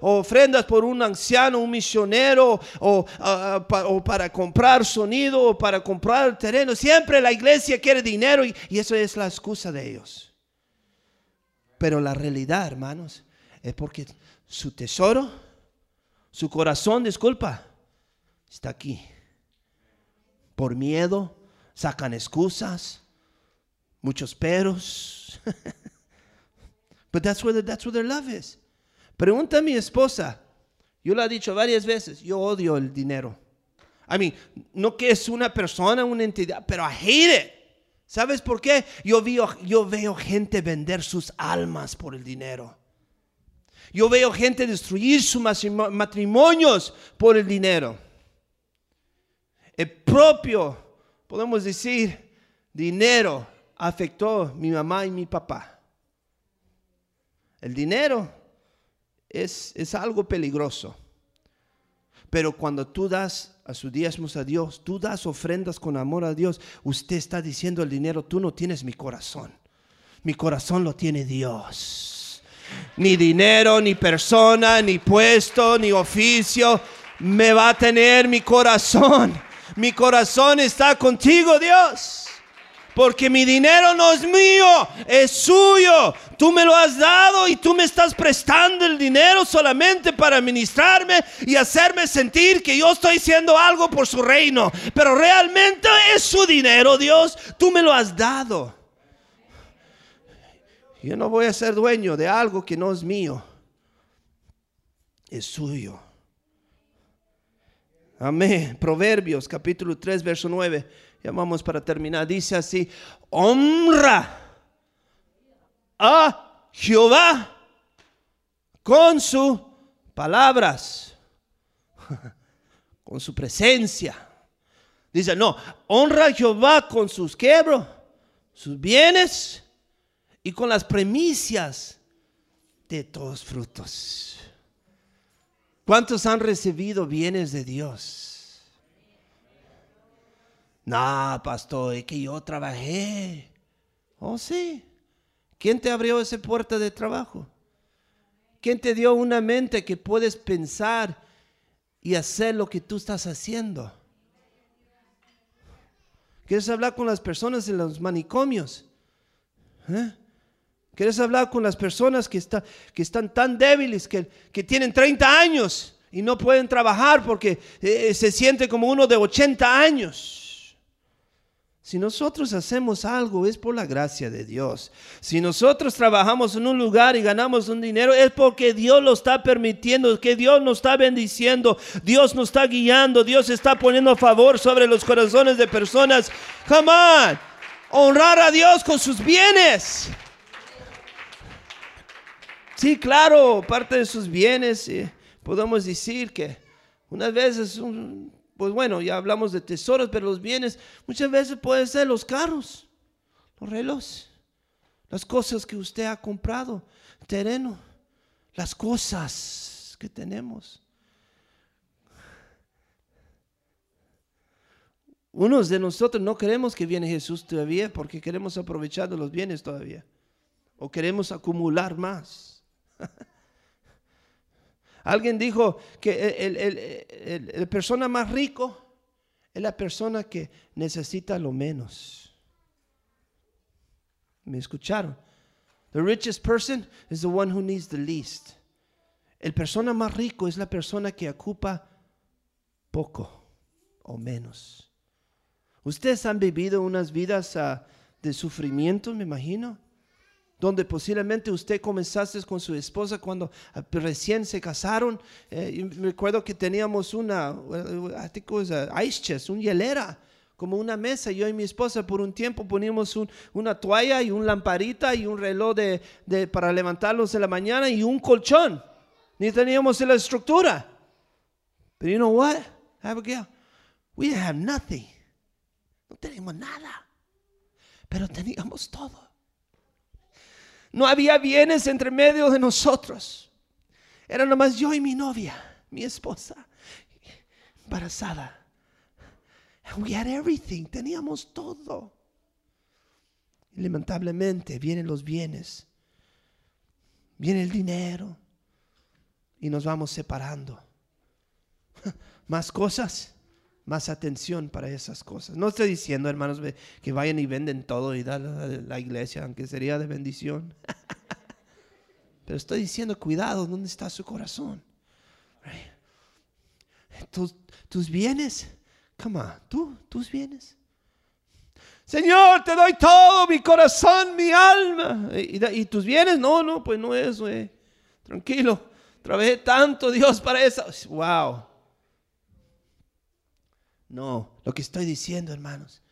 ofrendas por un anciano, un misionero, o, o, para comprar sonido, o para comprar terreno. Siempre la iglesia quiere dinero y, y eso es la excusa de ellos. Pero la realidad, hermanos, es porque su tesoro, su corazón, disculpa, está aquí. Por miedo, sacan excusas muchos peros. But that's where, that's where their love is. Pregunta a mi esposa. Yo lo he dicho varias veces. Yo odio el dinero. I mean, no que es una persona, una entidad, pero I hate it. ¿Sabes por qué? Yo veo, gente vender sus almas por el dinero. Yo veo gente destruir sus matrimonios por el dinero. El propio, podemos decir, dinero afectó mi mamá y mi papá. El dinero es, es algo peligroso. Pero cuando tú das a sus diezmos a Dios, tú das ofrendas con amor a Dios, usted está diciendo el dinero, tú no tienes mi corazón. Mi corazón lo tiene Dios. Ni dinero, ni persona, ni puesto, ni oficio me va a tener mi corazón. Mi corazón está contigo, Dios. Porque mi dinero no es mío, es suyo. Tú me lo has dado y tú me estás prestando el dinero solamente para administrarme y hacerme sentir que yo estoy haciendo algo por su reino. Pero realmente es su dinero, Dios. Tú me lo has dado. Yo no voy a ser dueño de algo que no es mío. Es suyo. Amén. Proverbios capítulo 3, verso 9 ya vamos para terminar. Dice así, honra a Jehová con sus palabras, con su presencia. Dice, no, honra a Jehová con sus quebros, sus bienes y con las premicias de todos frutos. ¿Cuántos han recibido bienes de Dios? No, pastor, es que yo trabajé. Oh, sí. ¿Quién te abrió esa puerta de trabajo? ¿Quién te dio una mente que puedes pensar y hacer lo que tú estás haciendo? ¿Quieres hablar con las personas en los manicomios? ¿Eh? ¿Quieres hablar con las personas que, que están tan débiles, que, que, tienen 30 años y no pueden trabajar porque eh, se siente como uno de 80 años? Si nosotros hacemos algo es por la gracia de Dios. Si nosotros trabajamos en un lugar y ganamos un dinero es porque Dios lo está permitiendo, que Dios nos está bendiciendo, Dios nos está guiando, Dios está poniendo favor sobre los corazones de personas. Come on, honrar a Dios con sus bienes. Sí, claro, parte de sus bienes, podemos decir que unas veces un pues bueno, ya hablamos de tesoros, pero los bienes muchas veces pueden ser los carros, los relojes, las cosas que usted ha comprado, terreno, las cosas que tenemos. Unos de nosotros no queremos que viene Jesús todavía porque queremos aprovechar los bienes todavía. O queremos acumular más. Alguien dijo que el, persona más rico es la persona que necesita lo menos. ¿Me escucharon? The richest person is the one who needs the least. El persona más rico es la persona que ocupa poco o menos. Ustedes han vivido unas vidas ah, de sufrimiento, me imagino donde posiblemente usted comenzaste con su esposa cuando ah, recién se casaron. Eh, me recuerdo que teníamos una, ice chest, un hielera, como una mesa. Yo y mi esposa por un tiempo poníamos una toalla y un lamparita y un reloj de, para levantarlos en la mañana y un colchón. Ni teníamos la estructura. But you know what, Abigail? We didn't have nothing. No teníamos nada. Pero teníamos todo. No había bienes entre medio de nosotros. Era nomás yo y mi novia, mi esposa, embarazada. We had everything. Teníamos todo. Lamentablemente vienen los bienes. Viene el dinero. Y nos vamos separando. Más cosas más atención para esas cosas. No estoy diciendo, hermanos, que vayan y venden todo y dan a la iglesia, aunque sería de bendición. Pero estoy diciendo, cuidado, ¿dónde está su corazón? Tus, tus bienes, come on, tú, tus bienes. Señor, te doy todo, mi corazón, mi alma. ¿Y, tus bienes? No, no, pues no es, güey. Tranquilo. Trabajé tanto, Dios, para eso. Wow. No, lo que estoy diciendo, hermanos,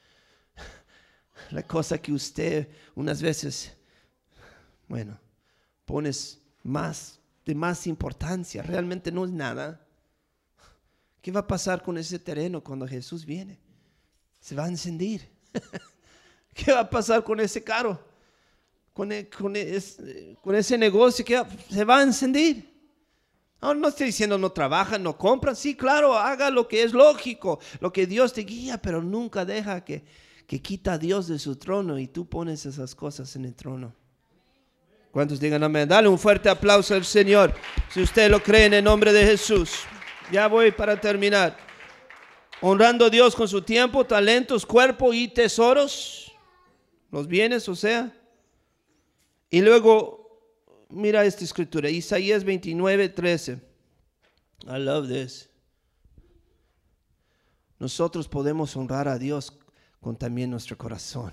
la cosa que usted unas veces, bueno, pones más de más importancia, realmente no es nada. ¿Qué va a pasar con ese terreno cuando Jesús viene? Se va a encendir. ¿Qué va a pasar con ese carro? Con, e, con, e, con ese negocio que se va a encendir. No, no estoy diciendo no trabajan, no compran. Sí, claro, haga lo que es lógico, lo que Dios te guía, pero nunca deja que, que quita a Dios de su trono y tú pones esas cosas en el trono. ¿Cuántos digan amén? Dale un fuerte aplauso al Señor si usted lo cree en el nombre de Jesús. Ya voy para terminar. Honrando a Dios con su tiempo, talentos, cuerpo y tesoros. Los bienes, o sea. Y luego mira esta escritura, Isaías 29, 13. I love this. Nosotros podemos honrar a Dios con también nuestro corazón.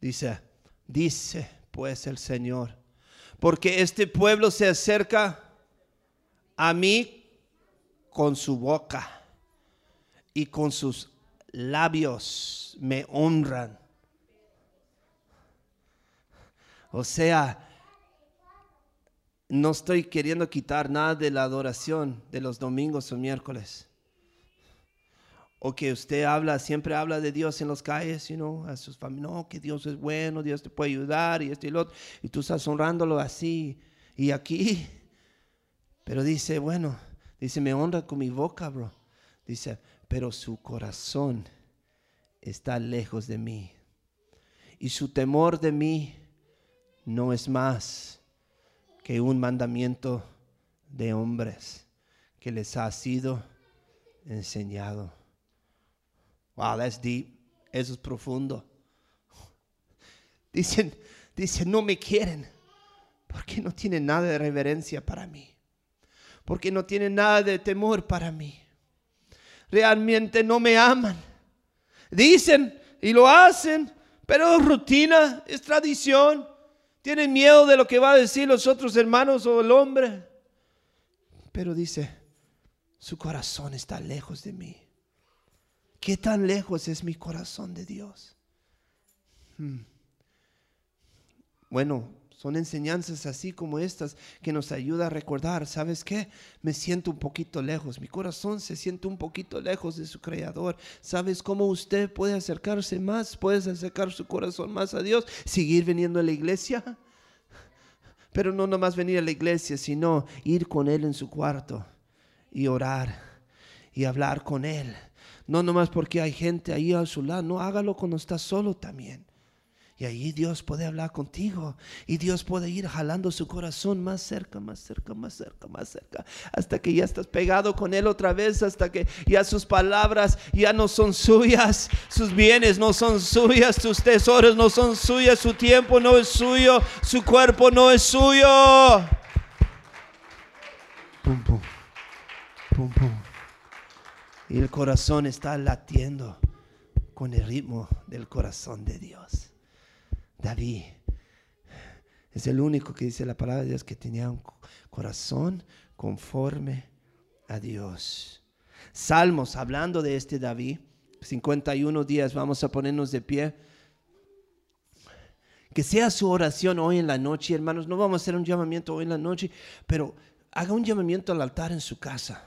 Dice, dice pues el Señor, porque este pueblo se acerca a mí con su boca y con sus labios me honran O sea, no estoy queriendo quitar nada de la adoración de los domingos o miércoles. O que usted habla, siempre habla de Dios en las calles, you a sus familias, no, que Dios es bueno, Dios te puede ayudar y esto y lo otro. Y tú estás honrándolo así y aquí. Pero dice, bueno, dice, me honra con mi boca, bro. Dice, pero su corazón está lejos de mí. Y su temor de mí no es más que un mandamiento de hombres que les ha sido enseñado. Wow, that's deep. Eso es profundo. Dicen, dicen, no me quieren porque no tienen nada de reverencia para mí. Porque no tienen nada de temor para mí. Realmente no me aman. Dicen y lo hacen, pero es rutina, es tradición. Tienen miedo de lo que va a decir los otros hermanos o el hombre. Pero dice, su corazón está lejos de mí. ¿Qué tan lejos es mi corazón de Dios? Hmm. Bueno, son enseñanzas así como estas que nos ayuda a recordar, ¿sabes qué? Me siento un poquito lejos, mi corazón se siente un poquito lejos de su creador. ¿Sabes cómo usted puede acercarse más? Puedes acercar su corazón más a Dios, seguir viniendo a la iglesia. Pero no nomás venir a la iglesia, sino ir con Él en su cuarto y orar y hablar con Él. No nomás porque hay gente ahí a su lado, no hágalo cuando está solo también. Y ahí Dios puede hablar contigo. Y Dios puede ir jalando su corazón más cerca, más cerca, más cerca, más cerca. Hasta que ya estás pegado con Él otra vez. Hasta que ya sus palabras ya no son suyas. Sus bienes no son suyas. Sus tesoros no son suyas. Su tiempo no es suyo. Su cuerpo no es suyo. Pum, pum. Pum, pum. Y el corazón está latiendo con el ritmo del corazón de Dios. David es el único que dice la palabra de Dios que tenía un corazón conforme a Dios. Salmos, hablando de este David, 51 días, vamos a ponernos de pie. Que sea su oración hoy en la noche, hermanos. No vamos a hacer un llamamiento hoy en la noche, pero haga un llamamiento al altar en su casa.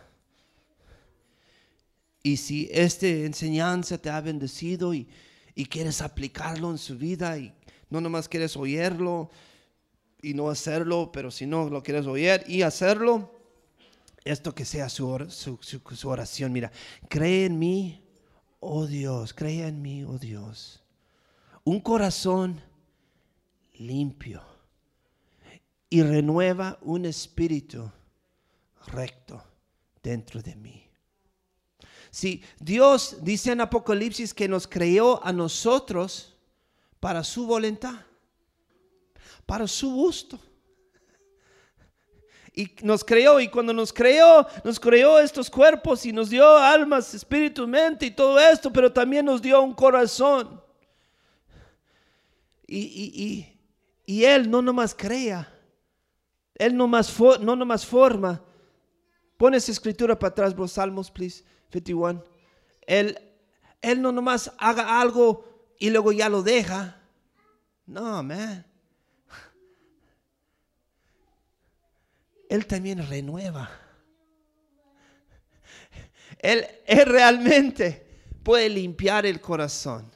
Y si esta enseñanza te ha bendecido y, y quieres aplicarlo en su vida y no nomás quieres oírlo y no hacerlo, pero si no lo quieres oír y hacerlo, esto que sea su, oración. Mira, cree en mí, oh Dios, cree en mí, oh Dios. Un corazón limpio y renueva un espíritu recto dentro de mí. Si Dios dice en Apocalipsis que nos creó a nosotros para su voluntad, para su gusto. Y nos creó, y cuando nos creó, nos creó estos cuerpos y nos dio almas, espíritu, mente y todo esto, pero también nos dio un corazón. Y, y, Él no nomás crea, Él no más, no nomás forma. Pon esa escritura para atrás, bro, Salmos, please, 51. Él, él no nomás haga algo y luego ya lo deja. No, man. Él también renueva. Él, él realmente puede limpiar el corazón.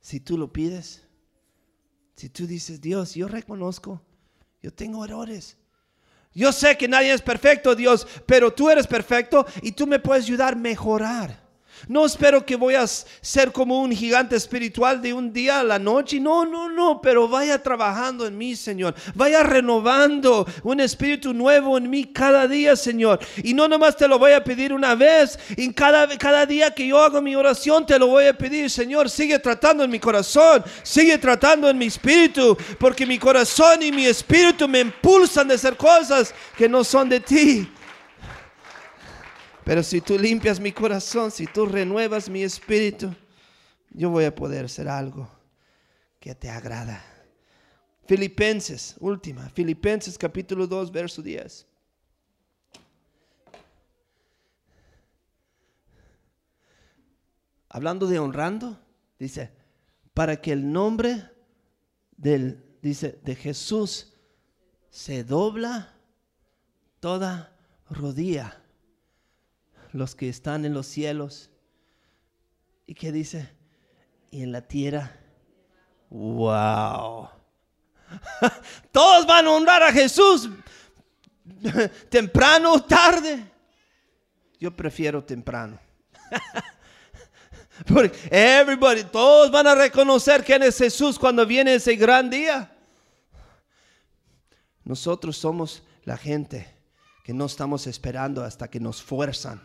Si tú lo pides, si tú dices, Dios, yo reconozco, yo tengo errores. Yo sé que nadie es perfecto, Dios, pero tú eres perfecto y tú me puedes ayudar a mejorar. No espero que voy a ser como un gigante espiritual de un día a la noche. No, no, no, pero vaya trabajando en mí, Señor. Vaya renovando un espíritu nuevo en mí cada día, Señor. Y no nomás te lo voy a pedir una vez. Cada, cada día que yo hago mi oración, te lo voy a pedir, Señor. Sigue tratando en mi corazón. Sigue tratando en mi espíritu. Porque mi corazón y mi espíritu me impulsan de hacer cosas que no son de ti. Pero si tú limpias mi corazón, si tú renuevas mi espíritu, yo voy a poder hacer algo que te agrada. Filipenses, última, Filipenses capítulo 2, verso 10. Hablando de honrando, dice, para que el nombre del, dice, de Jesús se dobla toda rodilla los que están en los cielos. ¿Y qué dice? Y en la tierra. ¡Wow! Todos van a honrar a Jesús. temprano o tarde. Yo prefiero temprano. Porque everybody, todos van a reconocer quién es Jesús cuando viene ese gran día. Nosotros somos la gente que no estamos esperando hasta que nos fuerzan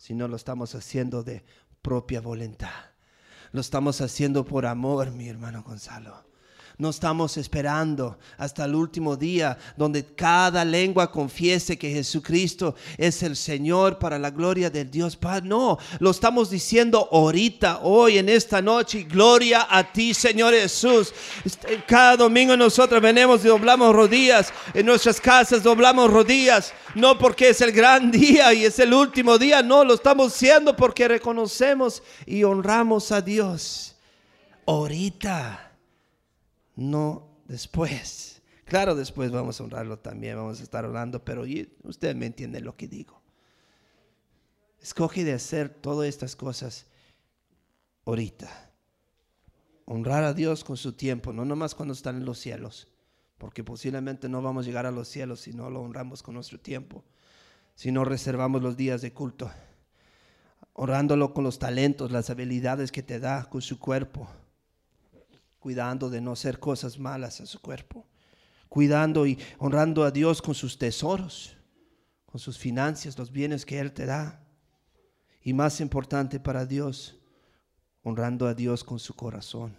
sino lo estamos haciendo de propia voluntad. Lo estamos haciendo por amor, mi hermano Gonzalo. No estamos esperando hasta el último día donde cada lengua confiese que Jesucristo es el Señor para la gloria del Dios Padre. No, lo estamos diciendo ahorita, hoy, en esta noche. Gloria a ti, Señor Jesús. Este, cada domingo nosotros venimos y doblamos rodillas. En nuestras casas doblamos rodillas. No porque es el gran día y es el último día. No, lo estamos haciendo porque reconocemos y honramos a Dios. Ahorita no después. Claro, después vamos a honrarlo también, vamos a estar orando, pero usted me entiende lo que digo. Escoge de hacer todas estas cosas ahorita. Honrar a Dios con su tiempo, no nomás cuando están en los cielos, porque posiblemente no vamos a llegar a los cielos si no lo honramos con nuestro tiempo, si no reservamos los días de culto, orándolo con los talentos, las habilidades que te da con su cuerpo cuidando de no hacer cosas malas a su cuerpo, cuidando y honrando a Dios con sus tesoros, con sus finanzas, los bienes que Él te da. Y más importante para Dios, honrando a Dios con su corazón,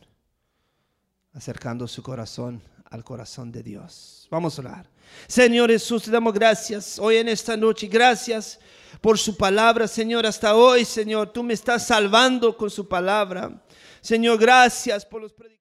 acercando su corazón al corazón de Dios. Vamos a orar. Señor Jesús, te damos gracias hoy en esta noche. Gracias por su palabra, Señor. Hasta hoy, Señor, tú me estás salvando con su palabra. Señor, gracias por los predicadores.